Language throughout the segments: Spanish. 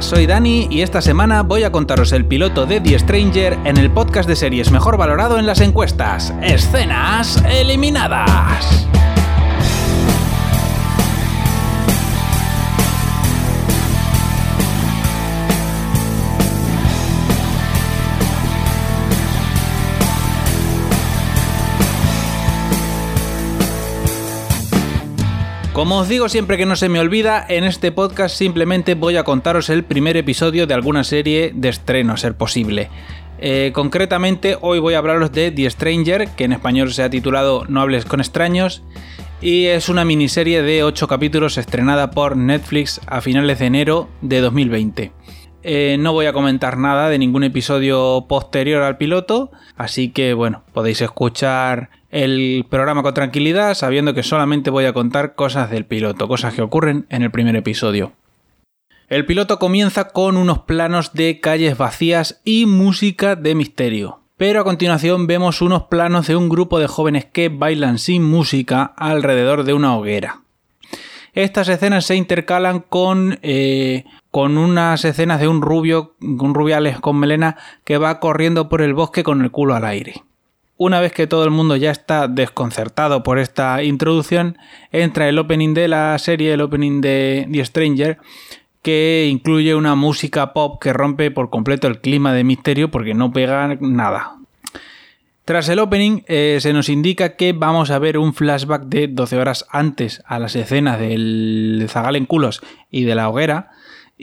Soy Dani y esta semana voy a contaros el piloto de The Stranger en el podcast de series mejor valorado en las encuestas, Escenas Eliminadas. Como os digo siempre que no se me olvida, en este podcast simplemente voy a contaros el primer episodio de alguna serie de estreno, a ser posible. Eh, concretamente, hoy voy a hablaros de The Stranger, que en español se ha titulado No hables con extraños, y es una miniserie de 8 capítulos estrenada por Netflix a finales de enero de 2020. Eh, no voy a comentar nada de ningún episodio posterior al piloto, así que bueno, podéis escuchar el programa con tranquilidad sabiendo que solamente voy a contar cosas del piloto, cosas que ocurren en el primer episodio. El piloto comienza con unos planos de calles vacías y música de misterio. Pero a continuación vemos unos planos de un grupo de jóvenes que bailan sin música alrededor de una hoguera. Estas escenas se intercalan con eh, con unas escenas de un rubio, un rubiales con melena que va corriendo por el bosque con el culo al aire. Una vez que todo el mundo ya está desconcertado por esta introducción, entra el opening de la serie, el opening de The Stranger, que incluye una música pop que rompe por completo el clima de misterio porque no pega nada. Tras el opening eh, se nos indica que vamos a ver un flashback de 12 horas antes a las escenas del zagal en culos y de la hoguera,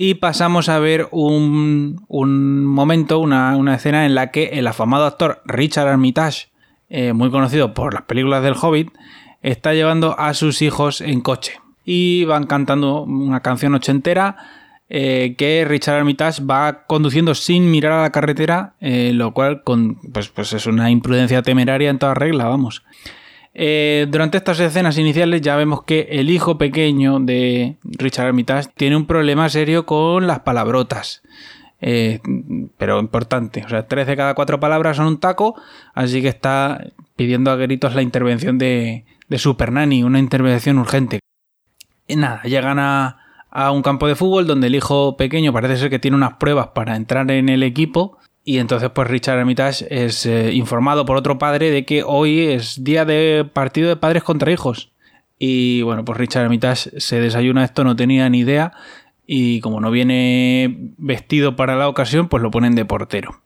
y pasamos a ver un, momento, una, escena en la que el afamado actor Richard Armitage, eh, muy conocido por las películas del Hobbit, está llevando a sus hijos en coche. Y van cantando una canción ochentera eh, que Richard Armitage va conduciendo sin mirar a la carretera, eh, lo cual pues, pues es una imprudencia temeraria en toda regla, vamos. Eh, durante estas escenas iniciales ya vemos que el hijo pequeño de Richard Armitage tiene un problema serio con las palabrotas. Eh, pero importante, o sea, tres de cada cuatro palabras son un taco, así que está pidiendo a gritos la intervención de, de Super Nanny, una intervención urgente. Y nada, llegan a, a un campo de fútbol donde el hijo pequeño parece ser que tiene unas pruebas para entrar en el equipo y entonces, pues Richard Armitage es eh, informado por otro padre de que hoy es día de partido de padres contra hijos. Y bueno, pues Richard Armitage se desayuna esto, no tenía ni idea. Y como no viene vestido para la ocasión, pues lo ponen de portero.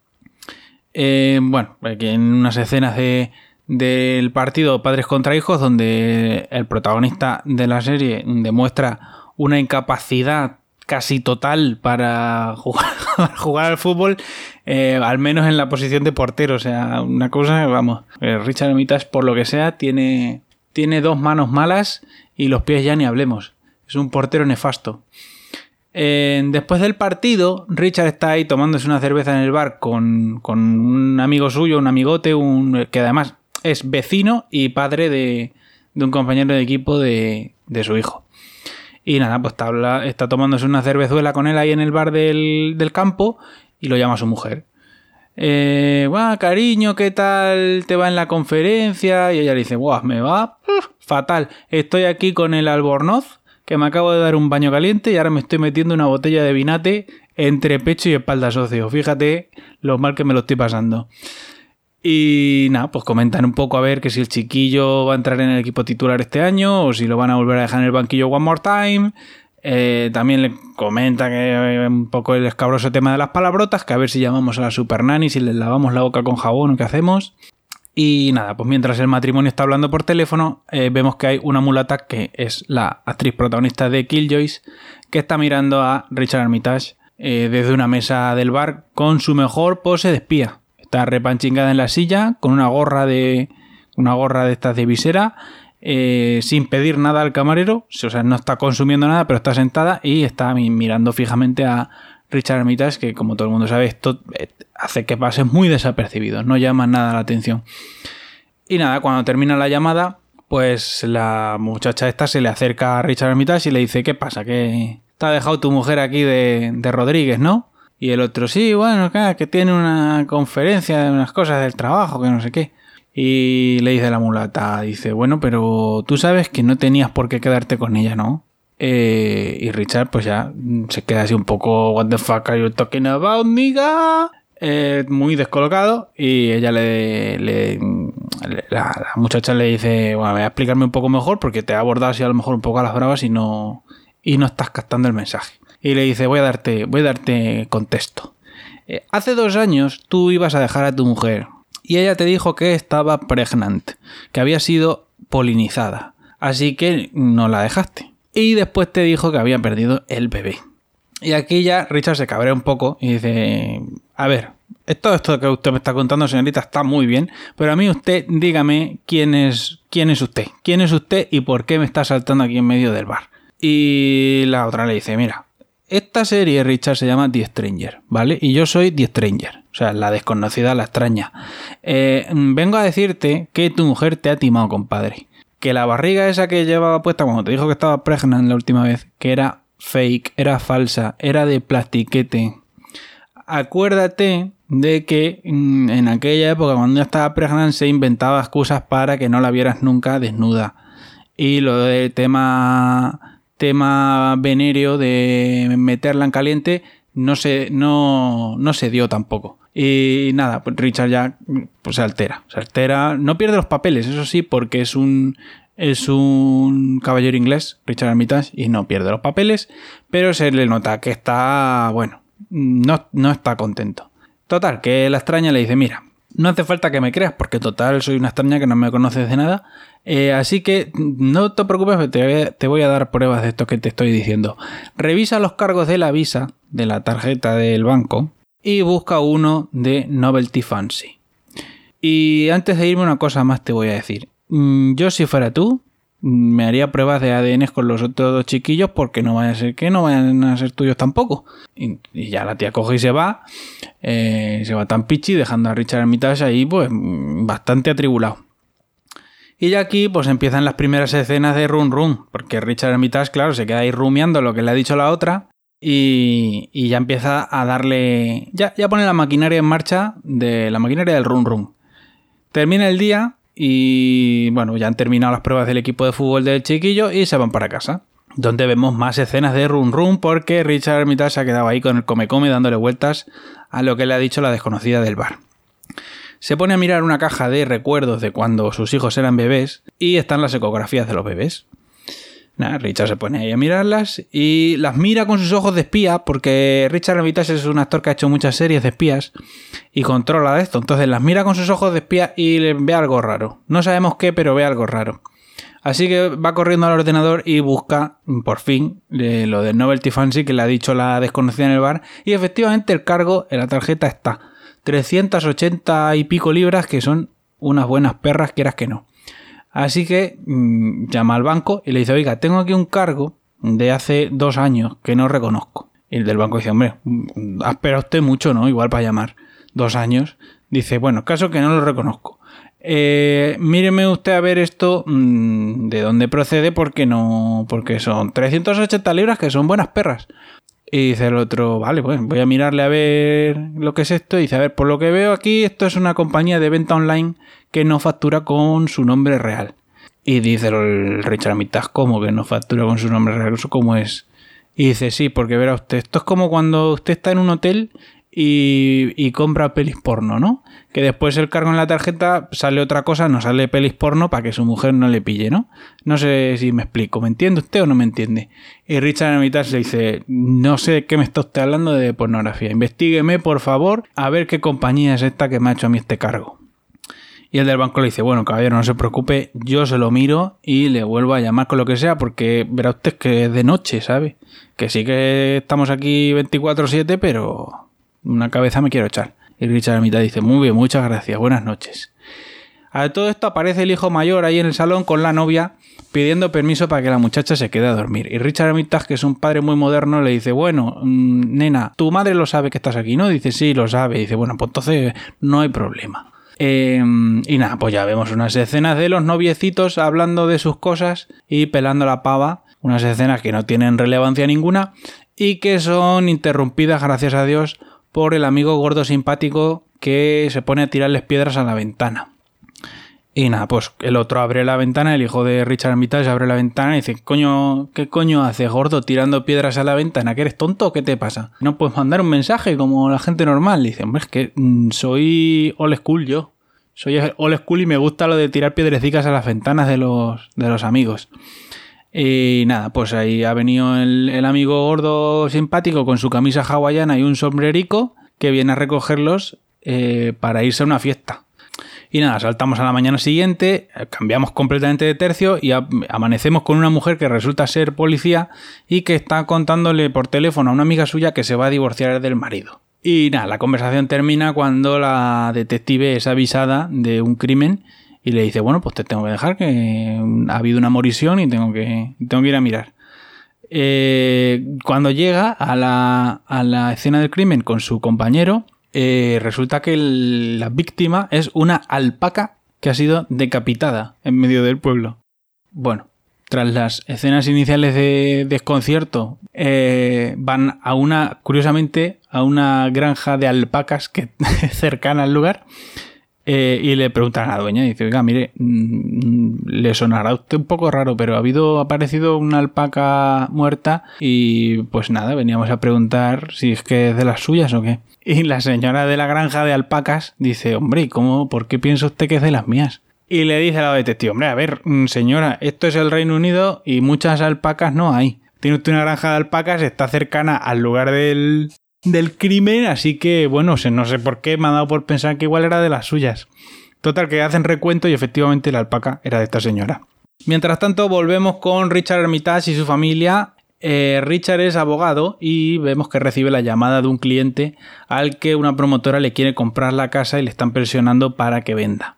Eh, bueno, aquí en unas escenas de, del partido Padres contra Hijos, donde el protagonista de la serie demuestra una incapacidad casi total para jugar, jugar al fútbol, eh, al menos en la posición de portero. O sea, una cosa, vamos, eh, Richard Armitage, por lo que sea, tiene, tiene dos manos malas y los pies ya ni hablemos. Es un portero nefasto. Eh, después del partido, Richard está ahí tomándose una cerveza en el bar con, con un amigo suyo, un amigote, un, que además es vecino y padre de, de un compañero de equipo de, de su hijo. Y nada, pues está, tomándose una cervezuela con él ahí en el bar del, campo y lo llama a su mujer. Eh, cariño, ¿qué tal te va en la conferencia? Y ella le dice, Buah, me va fatal. Estoy aquí con el albornoz, que me acabo de dar un baño caliente y ahora me estoy metiendo una botella de vinate entre pecho y espalda socio. Fíjate lo mal que me lo estoy pasando. Y nada, pues comentan un poco a ver que si el chiquillo va a entrar en el equipo titular este año o si lo van a volver a dejar en el banquillo one more time. Eh, también le comenta que un poco el escabroso tema de las palabrotas, que a ver si llamamos a la super nanny, si les lavamos la boca con jabón o qué hacemos. Y nada, pues mientras el matrimonio está hablando por teléfono, eh, vemos que hay una mulata que es la actriz protagonista de Killjoys, que está mirando a Richard Armitage eh, desde una mesa del bar con su mejor pose de espía. Está repanchingada en la silla con una gorra de una gorra de estas de visera eh, sin pedir nada al camarero, o sea, no está consumiendo nada, pero está sentada y está mirando fijamente a Richard Armitage, que como todo el mundo sabe, esto eh, hace que pase muy desapercibido, no llama nada la atención. Y nada, cuando termina la llamada, pues la muchacha esta se le acerca a Richard Armitage y le dice, ¿qué pasa? Que te ha dejado tu mujer aquí de, de Rodríguez, ¿no? Y el otro, sí, bueno, que tiene una conferencia de unas cosas del trabajo, que no sé qué. Y le dice la mulata, dice, bueno, pero tú sabes que no tenías por qué quedarte con ella, ¿no? Eh, y Richard, pues ya se queda así un poco, What the fuck are you talking about, nigga? Eh, muy descolocado. Y ella le. le la, muchacha le dice: Bueno, voy a explicarme un poco mejor porque te ha abordado así a lo mejor un poco a las bravas y no. Y no estás captando el mensaje. Y le dice: Voy a darte, voy a darte contexto. Eh, hace dos años tú ibas a dejar a tu mujer y ella te dijo que estaba pregnant, que había sido polinizada. Así que no la dejaste y después te dijo que había perdido el bebé. Y aquí ya Richard se cabrea un poco y dice, a ver, todo esto que usted me está contando, señorita, está muy bien, pero a mí usted dígame quién es, quién es usted, quién es usted y por qué me está saltando aquí en medio del bar. Y la otra le dice, mira, esta serie, Richard, se llama The Stranger, ¿vale? Y yo soy The Stranger, o sea, la desconocida, la extraña. Eh, vengo a decirte que tu mujer te ha timado, compadre que la barriga esa que llevaba puesta cuando te dijo que estaba pregnant la última vez, que era fake, era falsa, era de plastiquete. Acuérdate de que mm, en aquella época cuando ya estaba pregnant se inventaba excusas para que no la vieras nunca desnuda. Y lo de tema tema venéreo de meterla en caliente no se, no, no se dio tampoco. Y nada, pues Richard ya pues se altera. Se altera. No pierde los papeles, eso sí, porque es un. Es un caballero inglés, Richard Armitage, y no pierde los papeles, pero se le nota que está, bueno, no, no está contento. Total, que la extraña le dice, mira, no hace falta que me creas, porque total soy una extraña que no me conoces de nada, eh, así que no te preocupes, te te voy a dar pruebas de esto que te estoy diciendo. Revisa los cargos de la visa, de la tarjeta del banco, y busca uno de Novelty Fancy. Y antes de irme una cosa más te voy a decir. Mm, yo si fuera tú, me haría pruebas de ADN con los otros dos chiquillos porque no vaya a ser que no vayan a ser tuyos tampoco. Y, ya la tía coge y se va. Eh, se va tan pichi dejando a Richard Armitage ahí pues bastante atribulado. Y ya aquí pues empiezan las primeras escenas de Run Run, porque Richard Armitage, claro, se queda ahí rumiando lo que le ha dicho la otra y, ya empieza a darle. Ya, ya pone la maquinaria en marcha de la maquinaria del run run. Termina el día y bueno, ya han terminado las pruebas del equipo de fútbol del chiquillo y se van para casa. Donde vemos más escenas de run run porque Richard Armitage se ha quedado ahí con el come come dándole vueltas a lo que le ha dicho la desconocida del bar. Se pone a mirar una caja de recuerdos de cuando sus hijos eran bebés y están las ecografías de los bebés. Richard se pone ahí a mirarlas y las mira con sus ojos de espía, porque Richard Armitage es un actor que ha hecho muchas series de espías y controla esto. Entonces las mira con sus ojos de espía y ve algo raro. No sabemos qué, pero ve algo raro. Así que va corriendo al ordenador y busca, por fin, lo de Novelty Fancy que le ha dicho la desconocida en el bar. Y efectivamente el cargo en la tarjeta está. 380 y pico libras, que son unas buenas perras, quieras que no. Así que mm, llama al banco y le dice, oiga, tengo aquí un cargo de hace dos años que no reconozco. Y el del banco dice, hombre, mm, ha esperado usted mucho, ¿no? Igual para llamar. Dos años. Dice, bueno, caso que no lo reconozco. Eh, míreme usted a ver esto mm, de dónde procede porque no porque son 380 libras que son buenas perras y dice el otro vale pues voy a mirarle a ver lo que es esto y dice a ver por lo que veo aquí esto es una compañía de venta online que no factura con su nombre real. Y dice el Richard Amitas, ¿cómo que no factura con su nombre real? ¿Eso cómo es? Y dice, sí, porque verá usted, esto es como cuando usted está en un hotel y, compra pelis porno, ¿no? Que después el cargo en la tarjeta sale otra cosa, no sale pelis porno para que su mujer no le pille, ¿no? No sé si me explico, ¿me entiende usted o no me entiende? Y Richard Amitas le dice, no sé de qué me está usted hablando de pornografía, investigueme por favor a ver qué compañía es esta que me ha hecho a mí este cargo. Y el del banco le dice, bueno, caballero, no se preocupe, yo se lo miro y le vuelvo a llamar con lo que sea, porque verá usted que es de noche, ¿sabe? Que sí que estamos aquí 24-7, pero una cabeza me quiero echar. Y Richard a mitad dice, muy bien, muchas gracias, buenas noches. A todo esto aparece el hijo mayor ahí en el salón con la novia pidiendo permiso para que la muchacha se quede a dormir. Y Richard Armitage, que es un padre muy moderno, le dice, bueno, mm, nena, tu madre lo sabe que estás aquí, ¿no? Dice, sí, lo sabe. Dice, bueno, pues entonces no hay problema. Em, y nada, pues ya vemos unas escenas de los noviecitos hablando de sus cosas y pelando la pava. Unas escenas que no tienen relevancia ninguna y que son interrumpidas, gracias a Dios, por el amigo gordo simpático que se pone a tirarles piedras a la ventana. Y nada, pues el otro abre la ventana, el hijo de Richard Armitage abre la ventana y dice, coño, ¿qué coño haces, gordo, tirando piedras a la ventana? ¿Que eres tonto o qué te pasa? ¿No puedes mandar un mensaje como la gente normal? dice, hombre, es que mm, soy old school yo. Soy old school y me gusta lo de tirar piedrecicas a las ventanas de los, de los amigos. Y nada, pues ahí ha venido el, amigo gordo simpático con su camisa hawaiana y un sombrerico que viene a recogerlos eh, para irse a una fiesta. Y nada, saltamos a la mañana siguiente, cambiamos completamente de tercio y amanecemos con una mujer que resulta ser policía y que está contándole por teléfono a una amiga suya que se va a divorciar del marido. Y nada, la conversación termina cuando la detective es avisada de un crimen y le dice, bueno, pues te tengo que dejar que ha habido una morisión y tengo que, tengo que ir a mirar. Eh, cuando llega a la, a la, escena del crimen con su compañero, eh, resulta que la víctima es una alpaca que ha sido decapitada en medio del pueblo. Bueno, tras las escenas iniciales de desconcierto, eh, van a una, curiosamente, a una granja de alpacas que cercana al lugar eh, y le preguntan a la dueña y dice, oiga, mire, mm, le sonará a usted un poco raro, pero ha habido, ha aparecido una alpaca muerta y pues nada, veníamos a preguntar si es que es de las suyas o qué. Y la señora de la granja de alpacas dice, hombre, ¿y cómo, por qué piensa usted que es de las mías? Y le dice a la detective, hombre, a ver, mm, señora, esto es el Reino Unido y muchas alpacas no hay. Tiene usted una granja de alpacas, está cercana al lugar del, del crimen, así que bueno, no sé por qué me ha dado por pensar que igual era de las suyas. Total, que hacen recuento y efectivamente la alpaca era de esta señora. Mientras tanto, volvemos con Richard Hermitage y su familia. Eh, Richard es abogado y vemos que recibe la llamada de un cliente al que una promotora le quiere comprar la casa y le están presionando para que venda.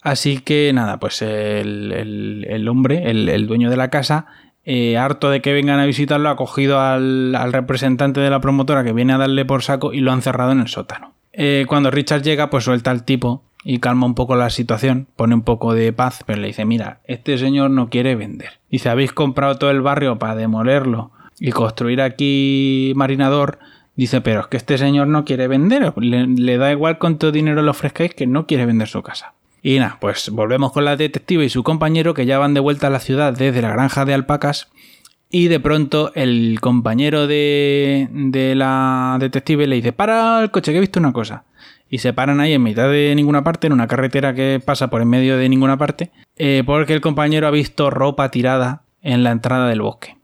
Así que nada, pues el, hombre, el dueño de la casa, eh, harto de que vengan a visitarlo, ha cogido al, representante de la promotora que viene a darle por saco y lo han cerrado en el sótano. Eh, cuando Richard llega, pues suelta al tipo y calma un poco la situación, pone un poco de paz, pero le dice, mira, este señor no quiere vender. Dice, habéis comprado todo el barrio para demolerlo y construir aquí marinador. Dice, pero es que este señor no quiere vender, le, le da igual cuánto dinero le ofrezcáis que no quiere vender su casa. Y nada, pues volvemos con la detective y su compañero que ya van de vuelta a la ciudad desde la granja de alpacas. Y de pronto el compañero de, de la detective le dice, para el coche, que he visto una cosa. Y se paran ahí en mitad de ninguna parte, en una carretera que pasa por en medio de ninguna parte, eh, porque el compañero ha visto ropa tirada en la entrada del bosque.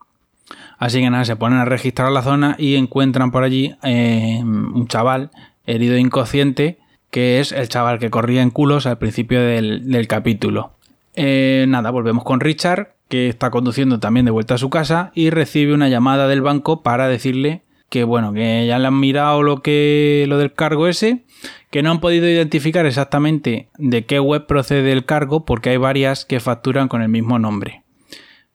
Así que nada, se ponen a registrar la zona y encuentran por allí eh, un chaval herido inconsciente que es el chaval que corría en culos al principio del, capítulo. Eh, nada, volvemos con Richard, que está conduciendo también de vuelta a su casa y recibe una llamada del banco para decirle que bueno, que ya le han mirado lo que lo del cargo ese, que no han podido identificar exactamente de qué web procede el cargo porque hay varias que facturan con el mismo nombre.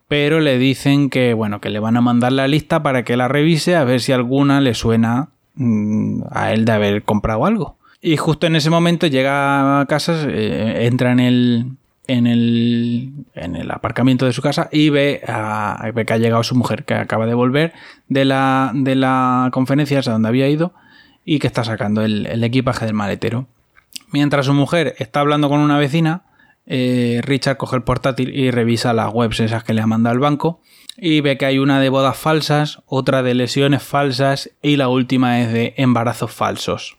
Pero le dicen que bueno, que le van a mandar la lista para que la revise a ver si alguna le suena mm, a él de haber comprado algo. Y justo en ese momento llega a casa, eh, entra en el, en el, en el aparcamiento de su casa y ve, a, que ha llegado su mujer, que acaba de volver de la, de la conferencia donde había ido y que está sacando el, equipaje del maletero. Mientras su mujer está hablando con una vecina, eh, Richard coge el portátil y revisa las webs esas que le ha mandado el banco y ve que hay una de bodas falsas, otra de lesiones falsas y la última es de embarazos falsos.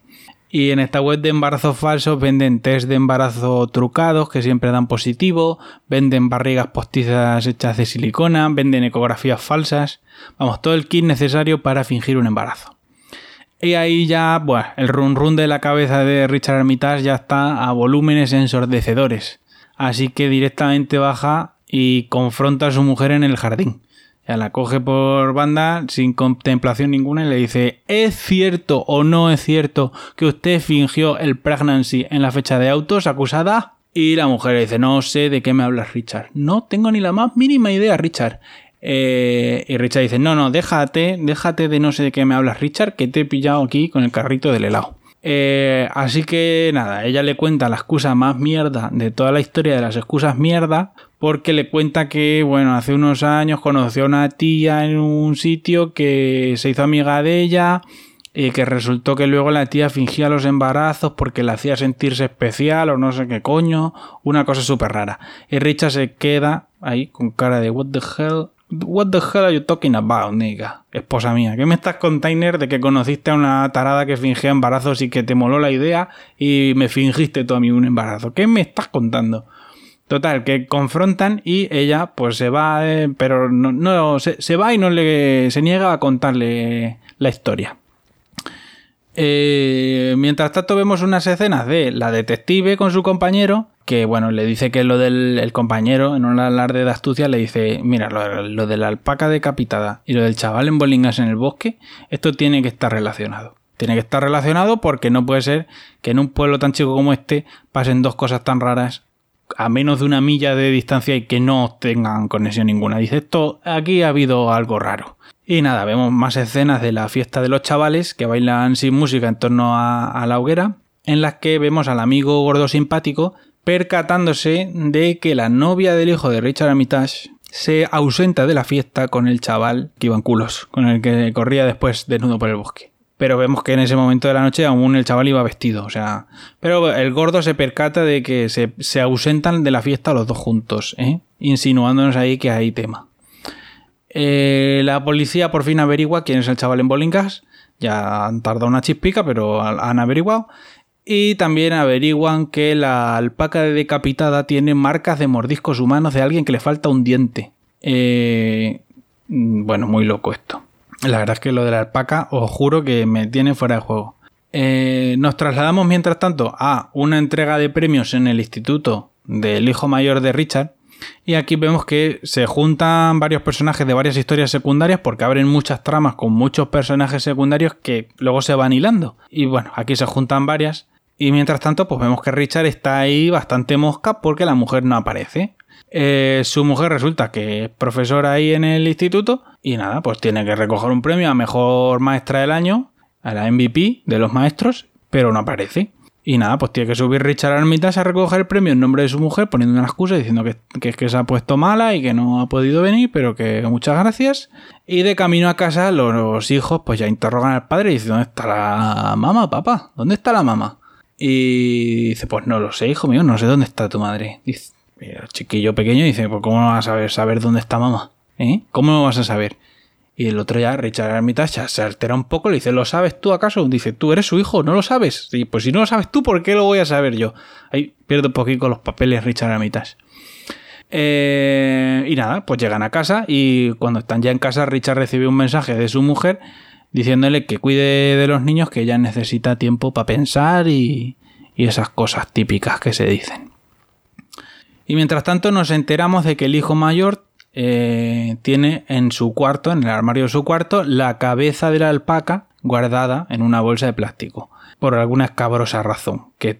Y en esta web de embarazos falsos venden test de embarazo trucados que siempre dan positivo, venden barrigas postizas hechas de silicona, venden ecografías falsas, vamos, todo el kit necesario para fingir un embarazo. Y ahí ya, bueno, el run run de la cabeza de Richard Armitage ya está a volúmenes ensordecedores. Así que directamente baja y confronta a su mujer en el jardín la coge por banda sin contemplación ninguna y le dice, ¿es cierto o no es cierto que usted fingió el pregnancy en la fecha de autos acusada? Y la mujer le dice, no sé de qué me hablas Richard. No tengo ni la más mínima idea Richard. Eh, y Richard dice, no, no, déjate, déjate de no sé de qué me hablas Richard, que te he pillado aquí con el carrito del helado. Eh, así que nada, ella le cuenta la excusa más mierda de toda la historia de las excusas mierda, porque le cuenta que, bueno, hace unos años conoció a una tía en un sitio que se hizo amiga de ella y que resultó que luego la tía fingía los embarazos porque la hacía sentirse especial o no sé qué coño, una cosa súper rara. Y Richard se queda ahí con cara de what the hell, what the hell are you talking about, nigga? Esposa mía, ¿qué me estás container de que conociste a una tarada que fingía embarazos y que te moló la idea y me fingiste tú a mí un embarazo? ¿Qué me estás contando? Total, que confrontan y ella pues se va, eh, pero no, se, va y no le se niega a contarle la historia. Eh, mientras tanto vemos unas escenas de la detective con su compañero, que bueno, le dice que lo del compañero, en un alarde de astucia, le dice, mira, lo, de la alpaca decapitada y lo del chaval en bolingas en el bosque, esto tiene que estar relacionado. Tiene que estar relacionado porque no puede ser que en un pueblo tan chico como este pasen dos cosas tan raras a menos de una milla de distancia y que no tengan conexión ninguna. Dice, esto aquí ha habido algo raro. Y nada, vemos más escenas de la fiesta de los chavales que bailan sin música en torno a, la hoguera, en las que vemos al amigo gordo simpático percatándose de que la novia del hijo de Richard Armitage se ausenta de la fiesta con el chaval que iba en culos, con el que corría después desnudo por el bosque. Pero vemos que en ese momento de la noche aún el chaval iba vestido, o sea... Pero el gordo se percata de que se, se ausentan de la fiesta los dos juntos, ¿eh? insinuándonos ahí que hay tema. Eh, la policía por fin averigua quién es el chaval en Bolingas. Ya han tardado una chispica, pero han averiguado. Y también averiguan que la alpaca decapitada tiene marcas de mordiscos humanos de alguien que le falta un diente. Eh, bueno, muy loco esto. La verdad es que lo de la alpaca, os juro que me tiene fuera de juego. Eh, nos trasladamos mientras tanto a una entrega de premios en el instituto del hijo mayor de Richard, y aquí vemos que se juntan varios personajes de varias historias secundarias porque abren muchas tramas con muchos personajes secundarios que luego se van hilando. Y bueno, aquí se juntan varias. Y mientras tanto, pues vemos que Richard está ahí bastante mosca porque la mujer no aparece. Eh, su mujer resulta que es profesora ahí en el instituto y nada, pues tiene que recoger un premio a mejor maestra del año, a la MVP de los maestros, pero no aparece. Y nada, pues tiene que subir Richard Armitage a recoger el premio en nombre de su mujer, poniendo una excusa diciendo que, que, que se ha puesto mala y que no ha podido venir, pero que muchas gracias. Y de camino a casa, los, hijos pues ya interrogan al padre y dicen, ¿dónde está la mamá, papá? ¿Dónde está la mamá? Y dice, pues no lo sé, hijo mío, no sé dónde está tu madre. Dice, el chiquillo pequeño dice, pues ¿cómo no vas a saber, dónde está mamá? ¿Eh? ¿Cómo no vas a saber? Y el otro ya, Richard Armitage, se altera un poco, le dice, ¿lo sabes tú acaso? Dice, tú eres su hijo, ¿no lo sabes? Y pues si no lo sabes tú, ¿por qué lo voy a saber yo? Ahí pierdo un poquito los papeles Richard Armitage. Eh, y nada, pues llegan a casa y cuando están ya en casa, Richard recibe un mensaje de su mujer diciéndole que cuide de los niños, que ella necesita tiempo para pensar y esas cosas típicas que se dicen. Y mientras tanto nos enteramos de que el hijo mayor eh, tiene en su cuarto, en el armario de su cuarto, la cabeza de la alpaca guardada en una bolsa de plástico. Por alguna escabrosa razón, que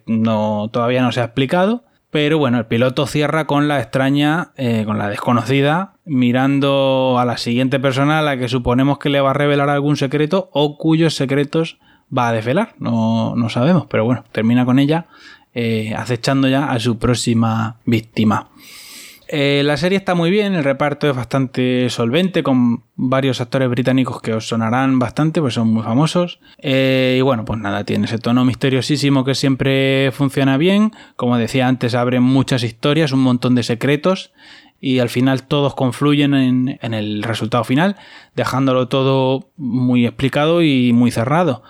todavía no se ha explicado. Pero bueno, el piloto cierra con la extraña, eh, con la desconocida, mirando a la siguiente persona a la que suponemos que le va a revelar algún secreto o cuyos secretos va a desvelar. No, no sabemos, pero bueno, termina con ella eh, acechando ya a su próxima víctima. Eh, la serie está muy bien, el reparto es bastante solvente, con varios actores británicos que os sonarán bastante, pues son muy famosos. Eh, y bueno, pues nada, tiene ese tono misteriosísimo que siempre funciona bien. Como decía antes, abren muchas historias, un montón de secretos. Y al final todos confluyen en, el resultado final, dejándolo todo muy explicado y muy cerrado.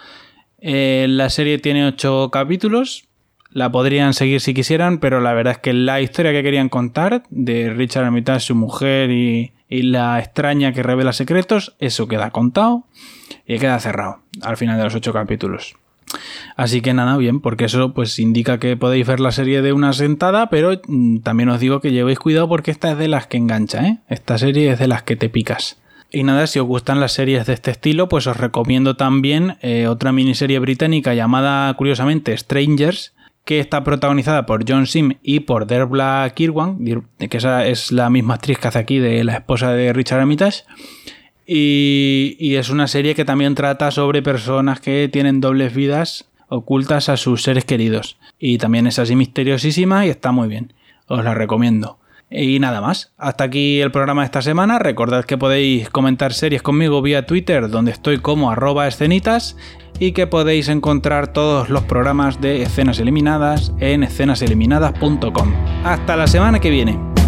La serie tiene ocho capítulos, la podrían seguir si quisieran, pero la verdad es que la historia que querían contar de Richard Armitage, su mujer y, la extraña que revela secretos, eso queda contado y queda cerrado al final de los ocho capítulos. Así que nada, bien, porque eso pues indica que podéis ver la serie de una sentada, pero mm, también os digo que llevéis cuidado porque esta es de las que engancha, ¿eh? Esta serie es de las que te picas. Y nada, si os gustan las series de este estilo, pues os recomiendo también eh, otra miniserie británica llamada, curiosamente, Strangers, que está protagonizada por John Sim y por Derbla Kirwan, que esa es la misma actriz que hace aquí de la esposa de Richard Armitage. Y, es una serie que también trata sobre personas que tienen dobles vidas ocultas a sus seres queridos. Y también es así misteriosísima y está muy bien. Os la recomiendo. Y nada más. Hasta aquí el programa de esta semana. Recordad que podéis comentar series conmigo vía Twitter, donde estoy como arroba escenitas, y que podéis encontrar todos los programas de escenas eliminadas en escenaseliminadas.com. Hasta la semana que viene.